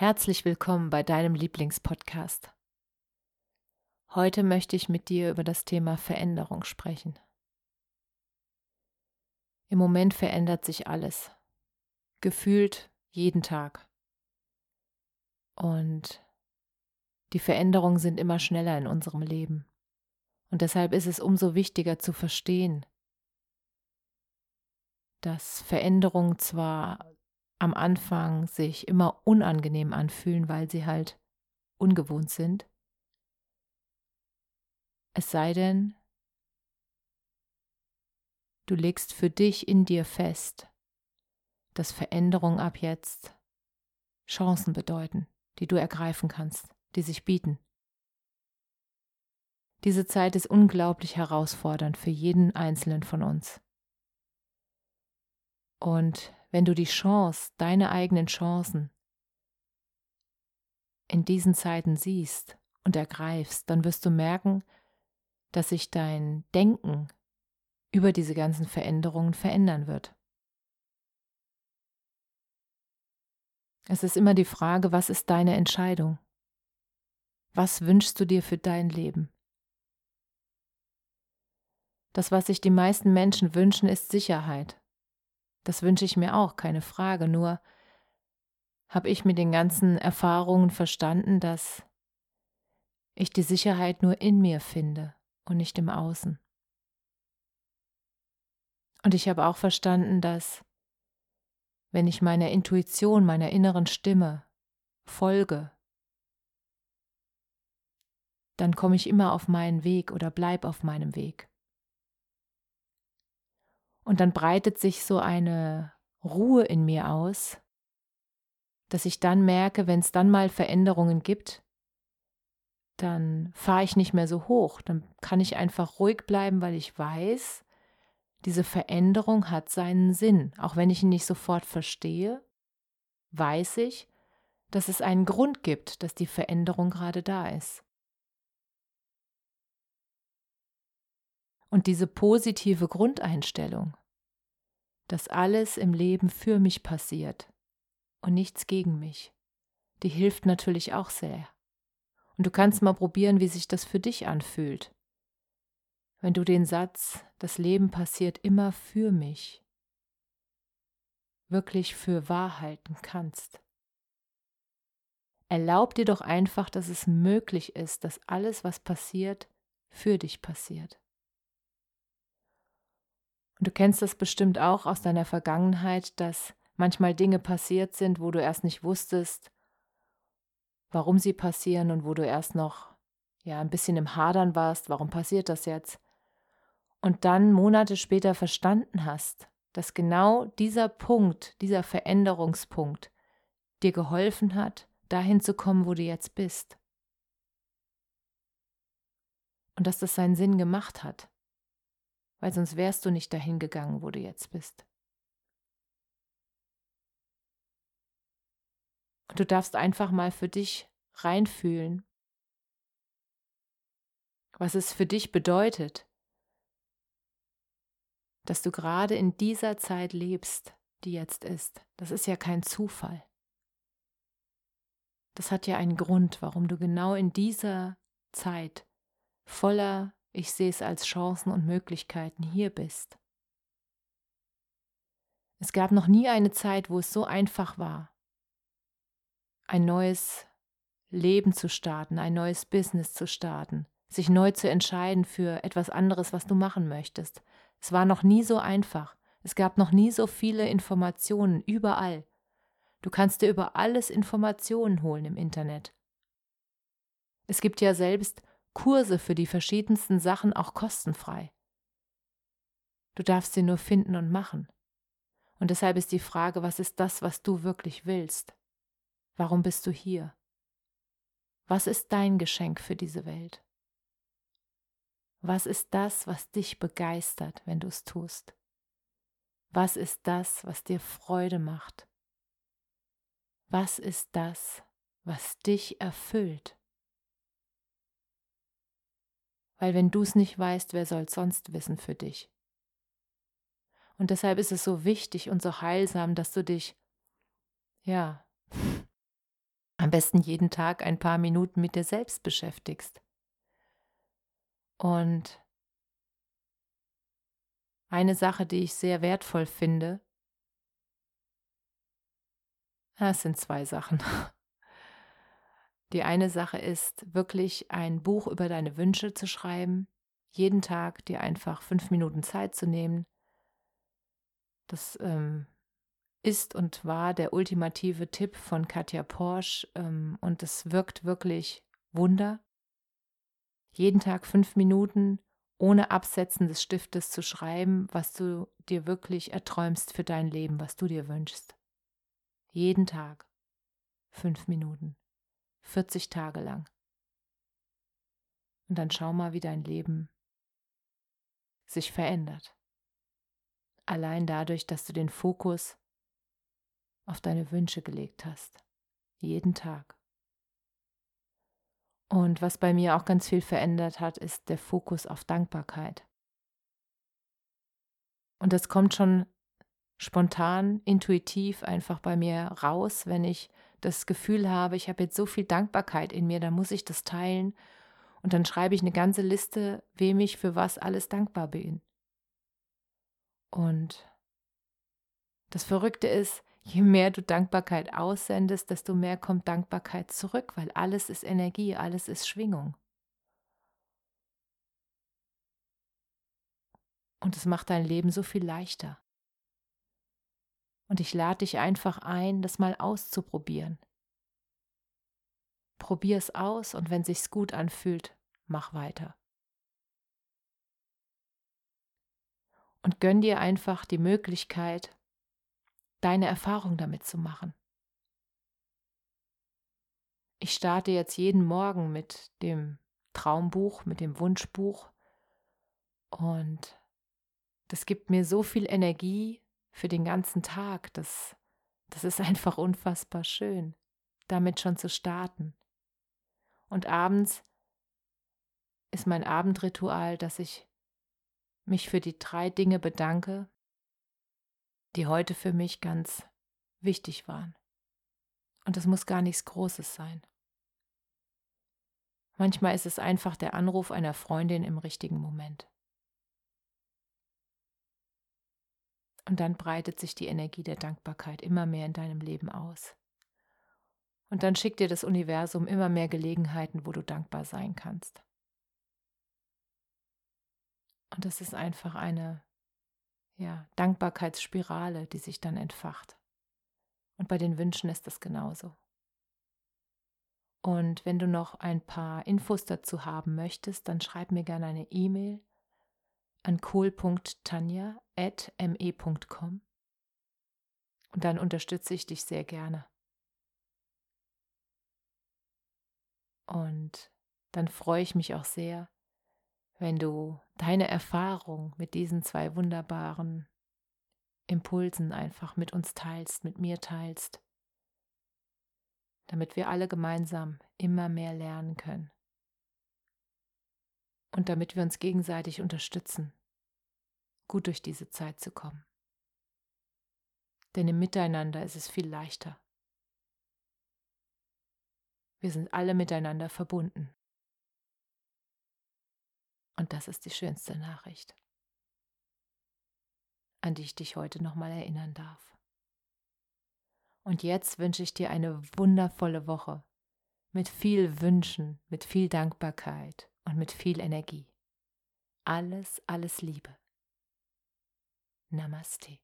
Herzlich willkommen bei deinem Lieblingspodcast. Heute möchte ich mit dir über das Thema Veränderung sprechen. Im Moment verändert sich alles, gefühlt jeden Tag. Und die Veränderungen sind immer schneller in unserem Leben. Und deshalb ist es umso wichtiger zu verstehen, dass Veränderungen zwar am Anfang sich immer unangenehm anfühlen, weil sie halt ungewohnt sind. Es sei denn, du legst für dich in dir fest, dass Veränderungen ab jetzt Chancen bedeuten, die du ergreifen kannst, die sich bieten. Diese Zeit ist unglaublich herausfordernd für jeden Einzelnen von uns. Und wenn du die Chance, deine eigenen Chancen in diesen Zeiten siehst und ergreifst, dann wirst du merken, dass sich dein Denken über diese ganzen Veränderungen verändern wird. Es ist immer die Frage, was ist deine Entscheidung? Was wünschst du dir für dein Leben? Das, was sich die meisten Menschen wünschen, ist Sicherheit. Das wünsche ich mir auch, keine Frage. Nur habe ich mit den ganzen Erfahrungen verstanden, dass ich die Sicherheit nur in mir finde und nicht im Außen. Und ich habe auch verstanden, dass wenn ich meiner Intuition, meiner inneren Stimme folge, dann komme ich immer auf meinen Weg oder bleib auf meinem Weg. Und dann breitet sich so eine Ruhe in mir aus, dass ich dann merke, wenn es dann mal Veränderungen gibt, dann fahre ich nicht mehr so hoch, dann kann ich einfach ruhig bleiben, weil ich weiß, diese Veränderung hat seinen Sinn. Auch wenn ich ihn nicht sofort verstehe, weiß ich, dass es einen Grund gibt, dass die Veränderung gerade da ist. Und diese positive Grundeinstellung, dass alles im Leben für mich passiert und nichts gegen mich, die hilft natürlich auch sehr. Und du kannst mal probieren, wie sich das für dich anfühlt. Wenn du den Satz, das Leben passiert immer für mich, wirklich für wahr halten kannst. Erlaub dir doch einfach, dass es möglich ist, dass alles, was passiert, für dich passiert. Und du kennst das bestimmt auch aus deiner Vergangenheit, dass manchmal Dinge passiert sind, wo du erst nicht wusstest, warum sie passieren und wo du erst noch ja ein bisschen im Hadern warst, warum passiert das jetzt? Und dann Monate später verstanden hast, dass genau dieser Punkt, dieser Veränderungspunkt dir geholfen hat, dahin zu kommen, wo du jetzt bist. Und dass das seinen Sinn gemacht hat weil sonst wärst du nicht dahin gegangen, wo du jetzt bist. Und du darfst einfach mal für dich reinfühlen, was es für dich bedeutet, dass du gerade in dieser Zeit lebst, die jetzt ist. Das ist ja kein Zufall. Das hat ja einen Grund, warum du genau in dieser Zeit voller ich sehe es als Chancen und Möglichkeiten, hier bist. Es gab noch nie eine Zeit, wo es so einfach war, ein neues Leben zu starten, ein neues Business zu starten, sich neu zu entscheiden für etwas anderes, was du machen möchtest. Es war noch nie so einfach. Es gab noch nie so viele Informationen überall. Du kannst dir über alles Informationen holen im Internet. Es gibt ja selbst Kurse für die verschiedensten Sachen auch kostenfrei. Du darfst sie nur finden und machen. Und deshalb ist die Frage, was ist das, was du wirklich willst? Warum bist du hier? Was ist dein Geschenk für diese Welt? Was ist das, was dich begeistert, wenn du es tust? Was ist das, was dir Freude macht? Was ist das, was dich erfüllt? Weil wenn du es nicht weißt, wer soll sonst wissen für dich? Und deshalb ist es so wichtig und so heilsam, dass du dich, ja, am besten jeden Tag ein paar Minuten mit dir selbst beschäftigst. Und eine Sache, die ich sehr wertvoll finde, es sind zwei Sachen. Die eine Sache ist, wirklich ein Buch über deine Wünsche zu schreiben, jeden Tag dir einfach fünf Minuten Zeit zu nehmen. Das ähm, ist und war der ultimative Tipp von Katja Porsche ähm, und es wirkt wirklich Wunder. Jeden Tag fünf Minuten ohne Absetzen des Stiftes zu schreiben, was du dir wirklich erträumst für dein Leben, was du dir wünschst. Jeden Tag fünf Minuten. 40 Tage lang. Und dann schau mal, wie dein Leben sich verändert. Allein dadurch, dass du den Fokus auf deine Wünsche gelegt hast. Jeden Tag. Und was bei mir auch ganz viel verändert hat, ist der Fokus auf Dankbarkeit. Und das kommt schon spontan, intuitiv einfach bei mir raus, wenn ich das Gefühl habe, ich habe jetzt so viel Dankbarkeit in mir, dann muss ich das teilen und dann schreibe ich eine ganze Liste, wem ich für was alles dankbar bin. Und das Verrückte ist, je mehr du Dankbarkeit aussendest, desto mehr kommt Dankbarkeit zurück, weil alles ist Energie, alles ist Schwingung. Und es macht dein Leben so viel leichter. Und ich lade dich einfach ein, das mal auszuprobieren. Probier es aus und wenn sich's gut anfühlt, mach weiter. Und gönn dir einfach die Möglichkeit, deine Erfahrung damit zu machen. Ich starte jetzt jeden Morgen mit dem Traumbuch, mit dem Wunschbuch und das gibt mir so viel Energie für den ganzen Tag. Das, das ist einfach unfassbar schön, damit schon zu starten. Und abends ist mein Abendritual, dass ich mich für die drei Dinge bedanke, die heute für mich ganz wichtig waren. Und es muss gar nichts Großes sein. Manchmal ist es einfach der Anruf einer Freundin im richtigen Moment. Und dann breitet sich die Energie der Dankbarkeit immer mehr in deinem Leben aus. Und dann schickt dir das Universum immer mehr Gelegenheiten, wo du dankbar sein kannst. Und das ist einfach eine ja, Dankbarkeitsspirale, die sich dann entfacht. Und bei den Wünschen ist das genauso. Und wenn du noch ein paar Infos dazu haben möchtest, dann schreib mir gerne eine E-Mail an kohl.tanja.me.com und dann unterstütze ich dich sehr gerne. Und dann freue ich mich auch sehr, wenn du deine Erfahrung mit diesen zwei wunderbaren Impulsen einfach mit uns teilst, mit mir teilst, damit wir alle gemeinsam immer mehr lernen können und damit wir uns gegenseitig unterstützen, gut durch diese Zeit zu kommen. Denn im Miteinander ist es viel leichter. Wir sind alle miteinander verbunden. Und das ist die schönste Nachricht, an die ich dich heute nochmal erinnern darf. Und jetzt wünsche ich dir eine wundervolle Woche mit viel Wünschen, mit viel Dankbarkeit und mit viel Energie. Alles, alles Liebe. Namaste.